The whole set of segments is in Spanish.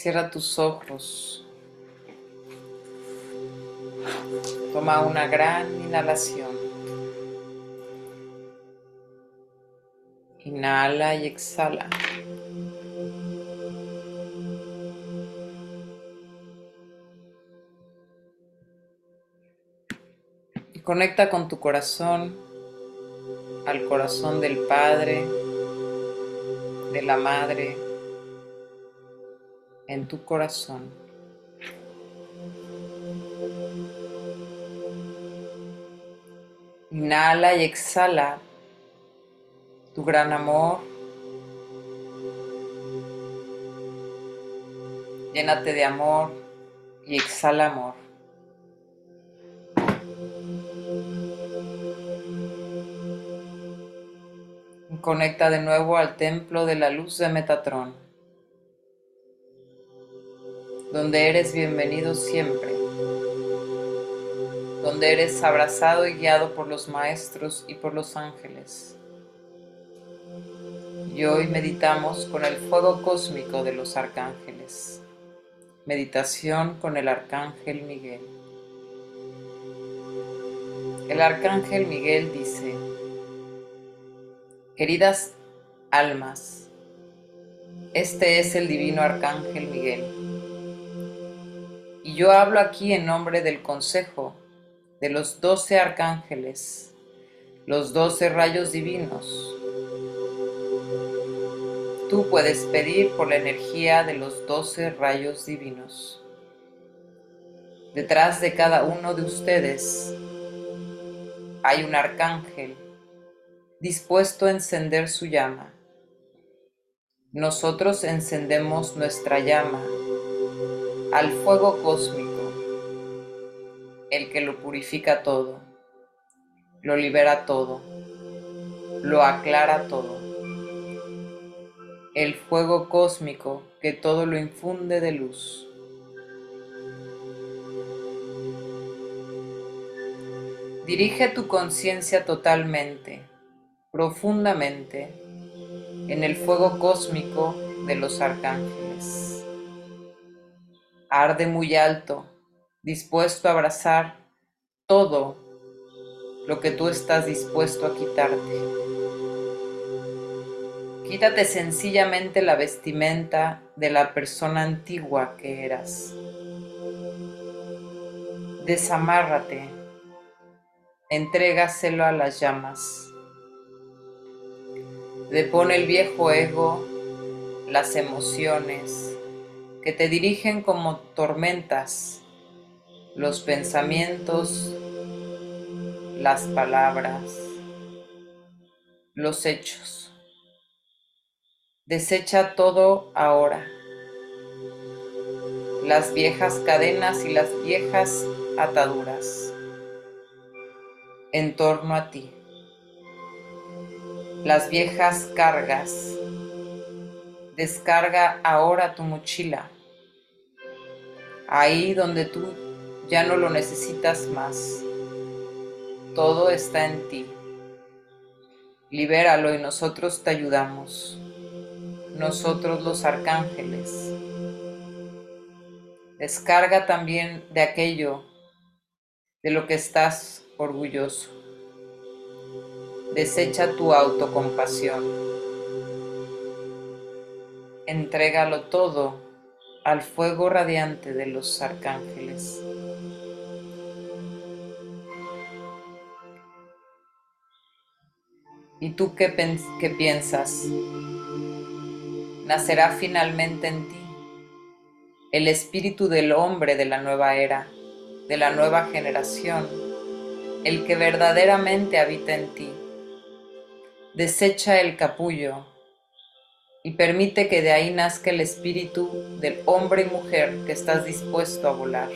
Cierra tus ojos. Toma una gran inhalación. Inhala y exhala. Conecta con tu corazón, al corazón del Padre, de la Madre, en tu corazón. Inhala y exhala tu gran amor. Llénate de amor y exhala amor. Conecta de nuevo al templo de la luz de Metatron donde eres bienvenido siempre, donde eres abrazado y guiado por los maestros y por los ángeles. Y hoy meditamos con el fuego cósmico de los arcángeles. Meditación con el arcángel Miguel. El arcángel Miguel dice, queridas almas, este es el divino arcángel Miguel y yo hablo aquí en nombre del Consejo de los doce arcángeles, los doce rayos divinos. Tú puedes pedir por la energía de los doce rayos divinos. Detrás de cada uno de ustedes hay un arcángel dispuesto a encender su llama. Nosotros encendemos nuestra llama al fuego cósmico, el que lo purifica todo, lo libera todo, lo aclara todo. El fuego cósmico que todo lo infunde de luz. Dirige tu conciencia totalmente, profundamente, en el fuego cósmico de los arcángeles arde muy alto, dispuesto a abrazar todo lo que tú estás dispuesto a quitarte. Quítate sencillamente la vestimenta de la persona antigua que eras. Desamárrate, entrégaselo a las llamas. Depone el viejo ego, las emociones, que te dirigen como tormentas, los pensamientos, las palabras, los hechos. Desecha todo ahora. Las viejas cadenas y las viejas ataduras en torno a ti. Las viejas cargas Descarga ahora tu mochila, ahí donde tú ya no lo necesitas más. Todo está en ti. Libéralo y nosotros te ayudamos. Nosotros los arcángeles. Descarga también de aquello de lo que estás orgulloso. Desecha tu autocompasión entrégalo todo al fuego radiante de los arcángeles. ¿Y tú qué, qué, piensas? Nacerá finalmente en ti el espíritu del hombre de la nueva era, de la nueva generación, el que verdaderamente habita en ti. Desecha el capullo, y permite que de ahí nazca el espíritu del hombre y mujer que estás dispuesto a volar.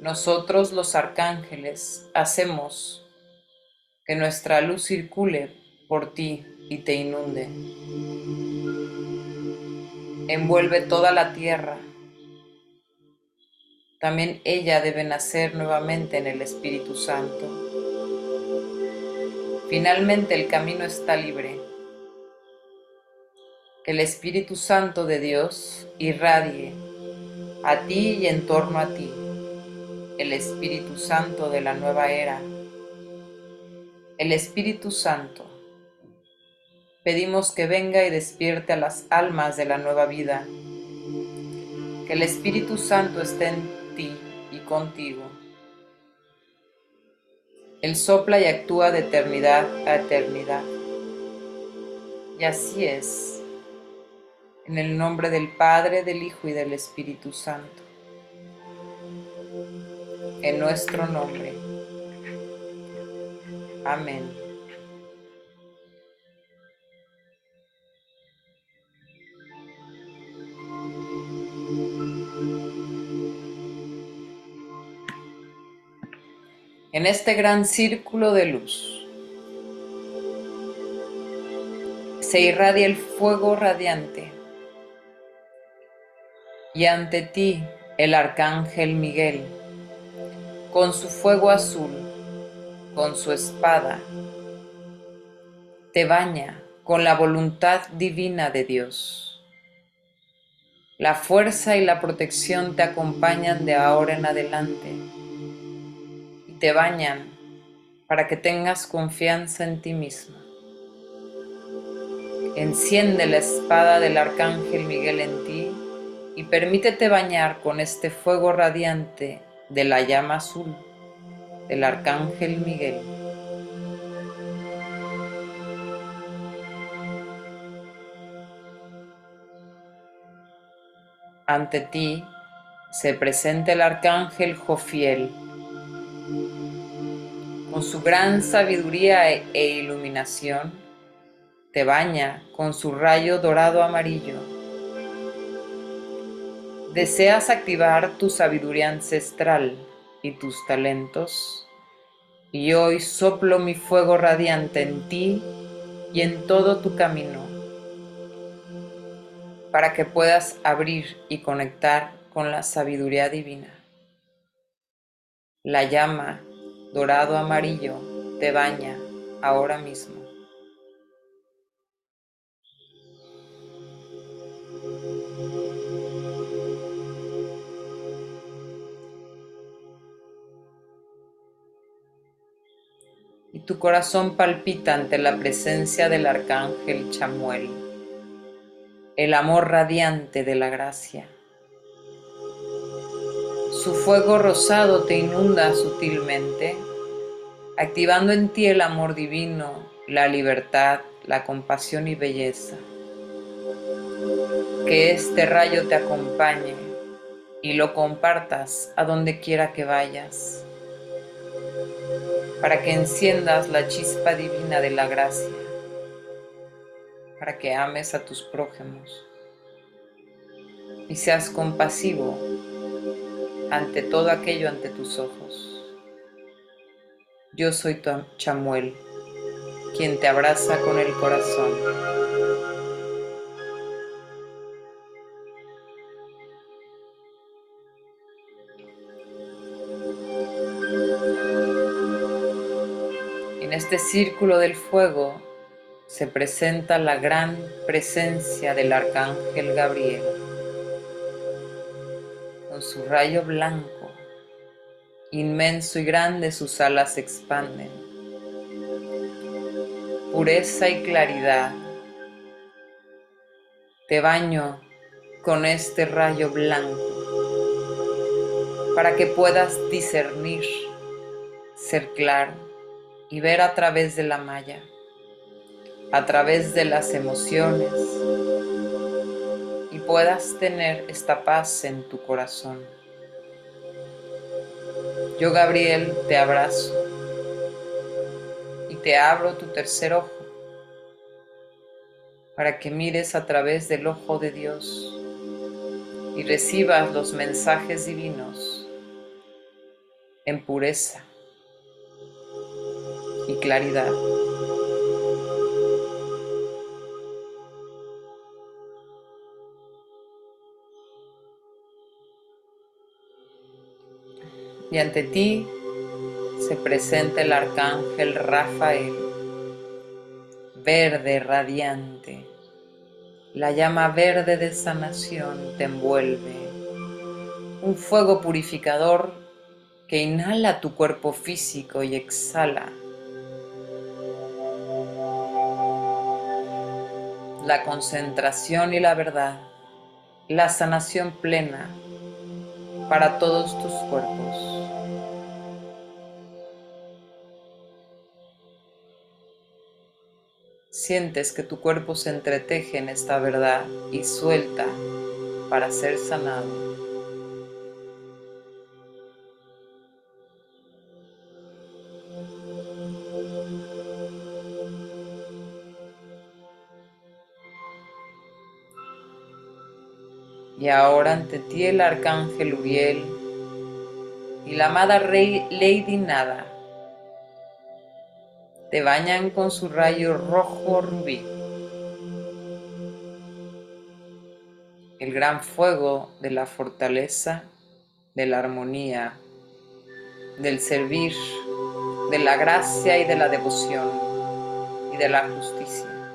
Nosotros los arcángeles hacemos que nuestra luz circule por ti y te inunde. Envuelve toda la tierra, también ella debe nacer nuevamente en el Espíritu Santo. Finalmente el camino está libre. Que el Espíritu Santo de Dios irradie a ti y en torno a ti, el Espíritu Santo de la nueva era. El Espíritu Santo pedimos que venga y despierte a las almas de la nueva vida. Que el Espíritu Santo esté en ti y contigo. Él sopla y actúa de eternidad a eternidad. Y así es, en el nombre del Padre, del Hijo y del Espíritu Santo. En nuestro nombre. Amén. En este gran círculo de luz. Se irradia el fuego radiante y ante ti el arcángel Miguel, con su fuego azul, con su espada, te baña con la voluntad divina de Dios. La fuerza y la protección te acompañan de ahora en adelante te bañan para que tengas confianza en ti misma. Enciende la espada del arcángel Miguel en ti y permítete bañar con este fuego radiante de la llama azul del arcángel Miguel. Ante ti se presenta el arcángel Jofiel con su gran sabiduría e, e iluminación, te baña con su rayo dorado amarillo. ¿Deseas activar tu sabiduría ancestral y tus talentos? Y hoy soplo mi fuego radiante en ti y en todo tu camino, para que puedas abrir y conectar con la sabiduría divina. La llama dorado amarillo te baña ahora mismo. Y tu corazón palpita ante la presencia del arcángel Chamuel, el amor radiante de la gracia. Su fuego rosado te inunda sutilmente, activando en ti el amor divino, la libertad, la compasión y belleza. Que este rayo te acompañe y lo compartas a donde quiera que vayas, para que enciendas la chispa divina de la gracia, para que ames a tus prójimos y seas compasivo ante todo aquello ante tus ojos. Yo soy tu chamuel, quien te abraza con el corazón. En este círculo del fuego se presenta la gran presencia del arcángel Gabriel con su rayo blanco, inmenso y grande sus alas se expanden. Pureza y claridad. Te baño con este rayo blanco para que puedas discernir, ser claro y ver a través de la malla, a través de las emociones, y puedas tener esta paz en tu corazón. Yo, Gabriel, te abrazo y te abro tu tercer ojo para que mires a través del ojo de Dios y recibas los mensajes divinos en pureza y claridad. Y ante ti se presenta el arcángel Rafael, verde radiante. La llama verde de sanación te envuelve. Un fuego purificador que inhala tu cuerpo físico y exhala la concentración y la verdad, la sanación plena para todos tus cuerpos. Sientes que tu cuerpo se entreteje en esta verdad y suelta para ser sanado. Y ahora ante ti el arcángel Uriel y la amada Lady Nada te bañan con su rayo rojo rubí. El gran fuego de la fortaleza, de la armonía, del servir, de la gracia y de la devoción y de la justicia.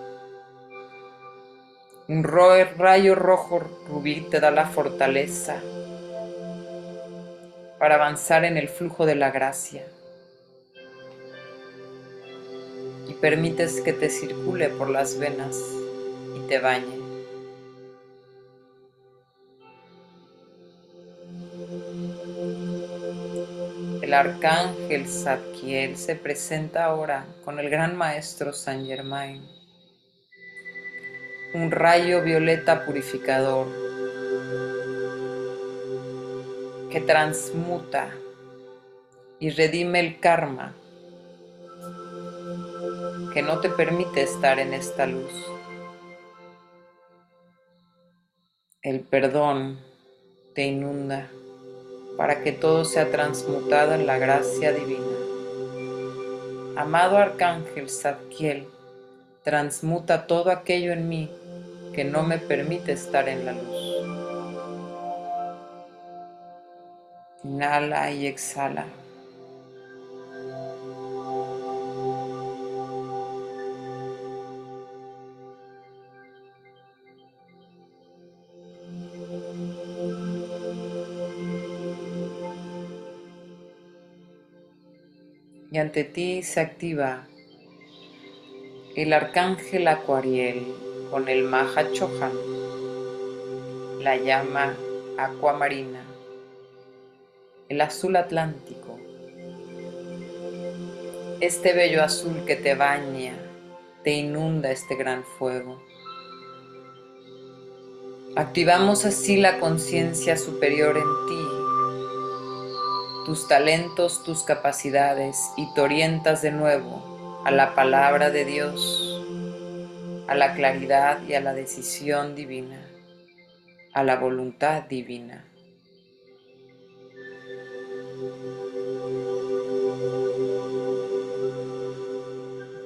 Un rayo rojo rubí te da la fortaleza para avanzar en el flujo de la gracia permites que te circule por las venas y te bañe. El arcángel Zadkiel se presenta ahora con el gran maestro Saint Germain un rayo violeta purificador que transmuta y redime el karma que no te permite estar en esta luz. El perdón te inunda para que todo sea transmutado en la gracia divina. Amado Arcángel Zadkiel, transmuta todo aquello en mí que no me permite estar en la luz. Inhala y exhala. Ante ti se activa el arcángel Acuariel con el Maha Chohan, la llama acuamarina, el azul atlántico, este bello azul que te baña, te inunda este gran fuego. Activamos así la conciencia superior en ti, tus talentos, tus capacidades y te orientas de nuevo a la palabra de Dios a la claridad y a la decisión divina, a la voluntad divina.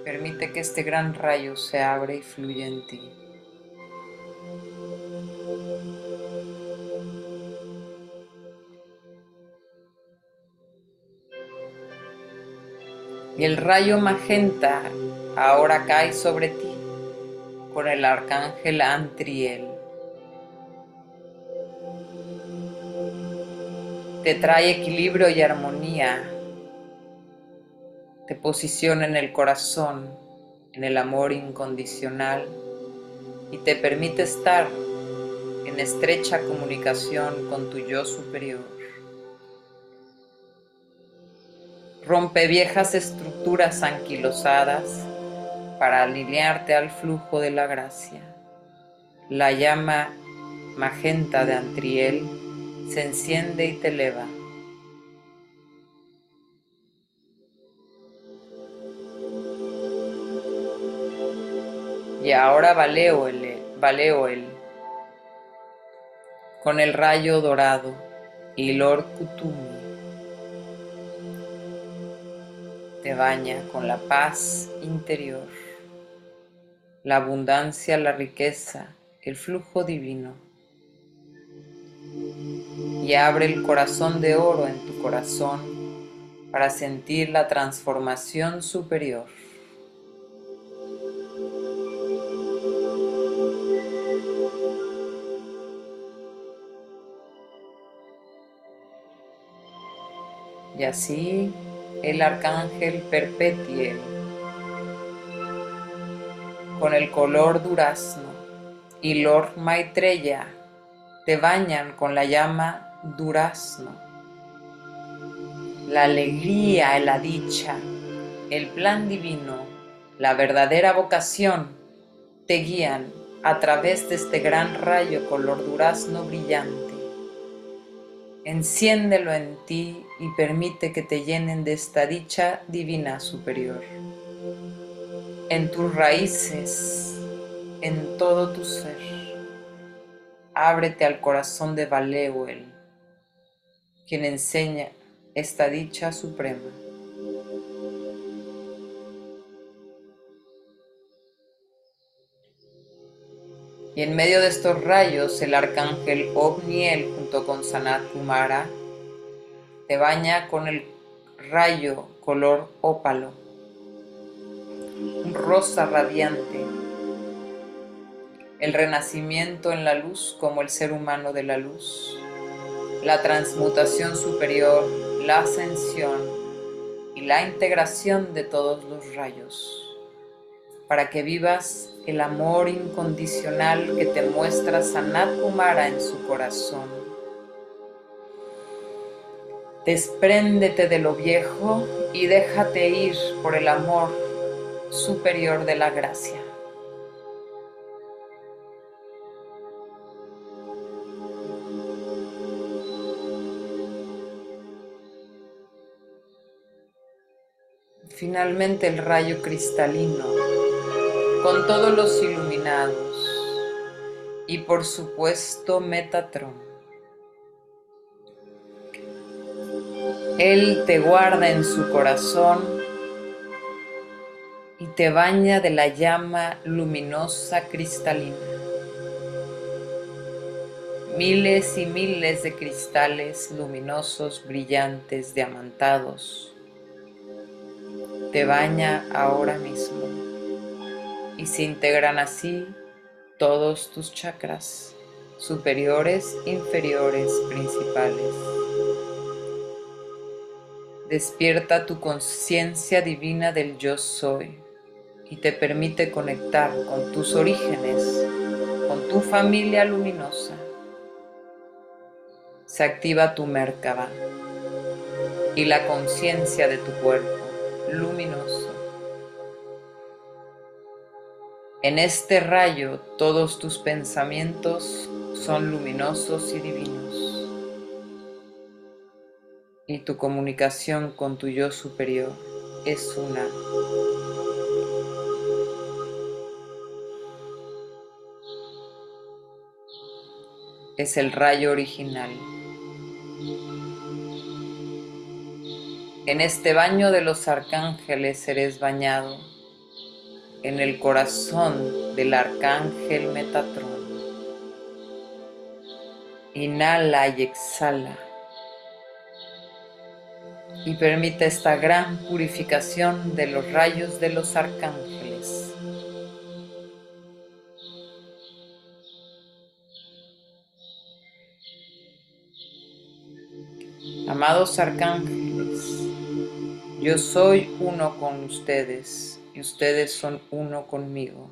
Permite que este gran rayo se abra y fluya en ti. Y el rayo magenta ahora cae sobre ti por el arcángel Antriel. Te trae equilibrio y armonía. Te posiciona en el corazón, en el amor incondicional y te permite estar en estrecha comunicación con tu yo superior. Rompe viejas estructuras anquilosadas para alinearte al flujo de la gracia. La llama magenta de Antriel se enciende y te eleva. Y ahora valeo el, valeo el con el rayo dorado y Lord Kutumi te baña con la paz interior la abundancia, la riqueza, el flujo divino. y abre el corazón de oro en tu corazón para sentir la transformación superior. Y así el arcángel Perpetiel con el color durazno y Lord Maitreya te bañan con la llama durazno. La alegría la dicha, el plan divino, la verdadera vocación te guían a través de este gran rayo color durazno brillante. Enciéndelo en ti y permite que te llenen de esta dicha divina superior. En tus raíces, en todo tu ser, ábrete al corazón de Valeuel, quien enseña esta dicha suprema. Y en medio de estos rayos, el arcángel Ovniel junto con Sanat Kumara te baña con el rayo color ópalo, un rosa radiante, el renacimiento en la luz como el ser humano de la luz, la transmutación superior, la ascensión y la integración de todos los rayos, para que vivas el amor incondicional que te muestra Sanat Kumara en su corazón. Despréndete de lo viejo y déjate ir por el amor superior de la gracia. Finalmente el rayo cristalino con todos los iluminados y por supuesto Metatron. Él te guarda en su corazón y te baña de la llama luminosa cristalina. Miles y miles de cristales luminosos, brillantes, diamantados. Te baña ahora mismo y se integran así todos tus chakras superiores, inferiores, principales. Despierta tu conciencia divina del yo soy y te permite conectar con tus orígenes, con tu familia luminosa. Se activa tu Merkaba y la conciencia de tu cuerpo luminoso En este rayo todos tus pensamientos son luminosos y divinos. Y tu comunicación con tu yo superior es una. Es el rayo original. En este baño de los arcángeles eres bañado en el corazón del arcángel Metatrón. Inhala y exhala. Y permite esta gran purificación de los rayos de los arcángeles. Amados arcángeles, yo soy uno con ustedes y ustedes son uno conmigo.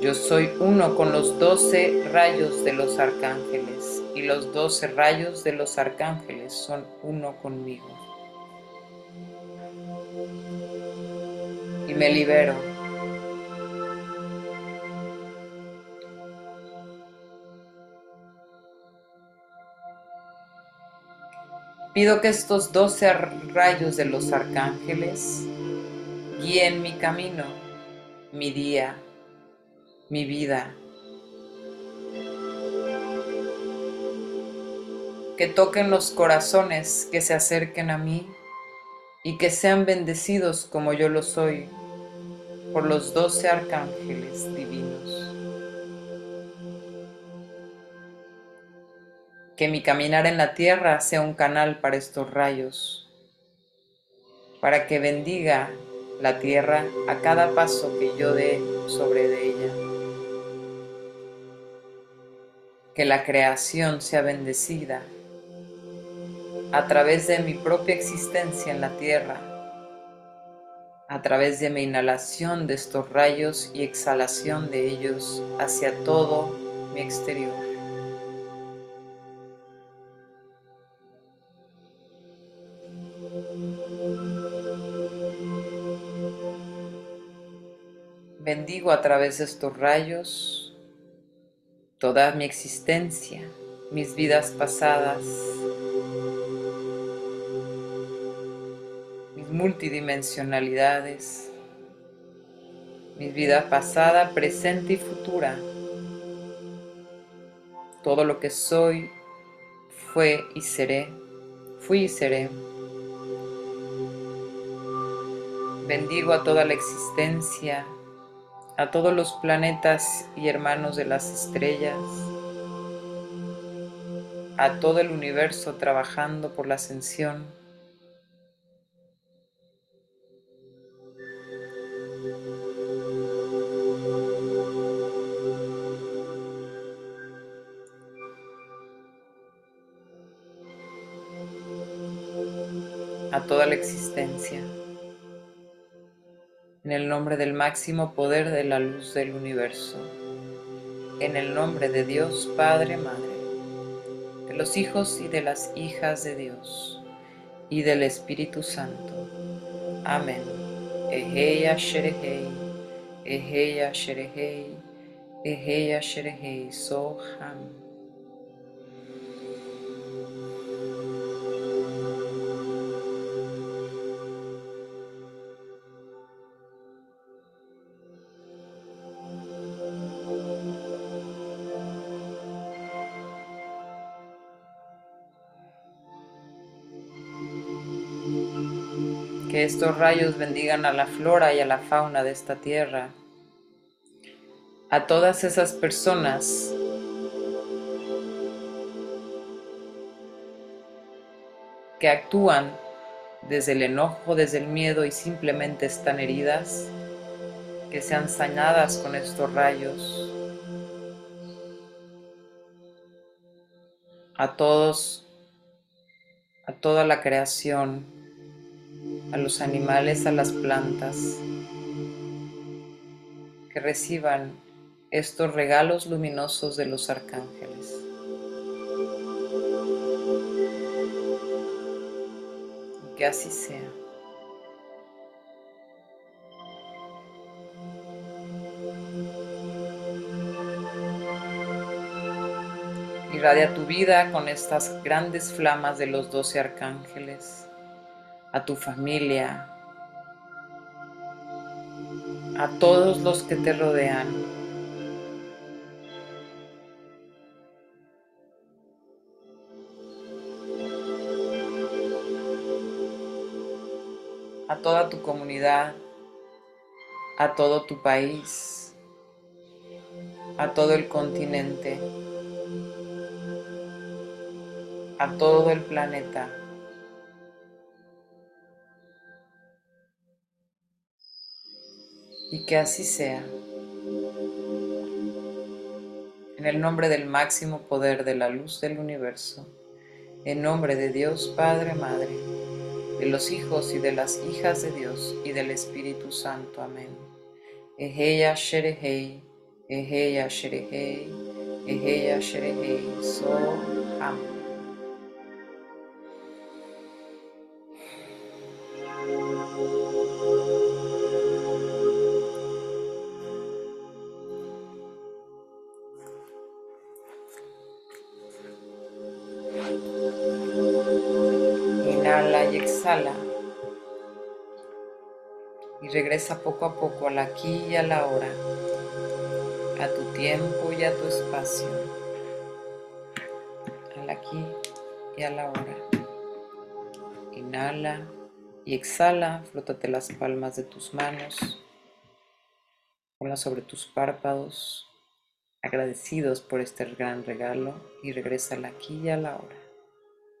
Yo soy uno con los doce rayos de los arcángeles y los doce rayos de los arcángeles son uno conmigo. Y me libero. Pido que estos doce rayos de los arcángeles guíen mi camino, mi día, mi vida. Que toquen los corazones que se acerquen a mí y que sean bendecidos como yo lo soy por los doce arcángeles divinos. Que mi caminar en la tierra sea un canal para estos rayos, para que bendiga la tierra a cada paso que yo dé sobre de ella. Que la creación sea bendecida a través de mi propia existencia en la tierra, a través de mi inhalación de estos rayos y exhalación de ellos hacia todo mi exterior. A través de estos rayos toda mi existencia, mis vidas pasadas, mis multidimensionalidades, mi vida pasada, presente y futura, todo lo que soy, fue y seré, fui y seré. Bendigo a toda la existencia, a todos los planetas y hermanos de las estrellas, a todo el universo trabajando por la ascensión. a toda la existencia en el nombre del máximo poder de la luz del universo, en el nombre de Dios Padre, Madre, de los hijos y de las hijas de Dios, y del Espíritu Santo. Amén. Eheya Sherehei, Eheya Sherehei, Eheya Sherehei, Soham. Estos rayos bendigan a la flora y a la fauna de esta tierra, a todas esas personas que actúan desde el enojo, desde el miedo y simplemente están heridas, que sean sañadas con estos rayos. A todos, a toda la creación, a los animales, a las plantas, que reciban estos regalos luminosos de los arcángeles. Que así sea. Irradia tu vida con estas grandes flamas de los doce arcángeles a tu familia, a todos los que te rodean. a toda tu comunidad, a todo tu país, a todo el continente, a todo el planeta. Y que así sea. En el nombre del máximo poder de la luz del universo, en nombre de Dios Padre, Madre, de los hijos y de las hijas de Dios y del Espíritu Santo. Amén. Eheya Sherehei, Eheya Sherehei, Eheya Sherehei, So Amén. Exhala. Y regresa poco a poco al aquí y a la hora, a tu tiempo y a tu espacio, al aquí y a la hora. Inhala y exhala, flótate las palmas de tus manos, ponlas sobre tus párpados, agradecidos por este gran regalo y regresa la aquí y a la hora.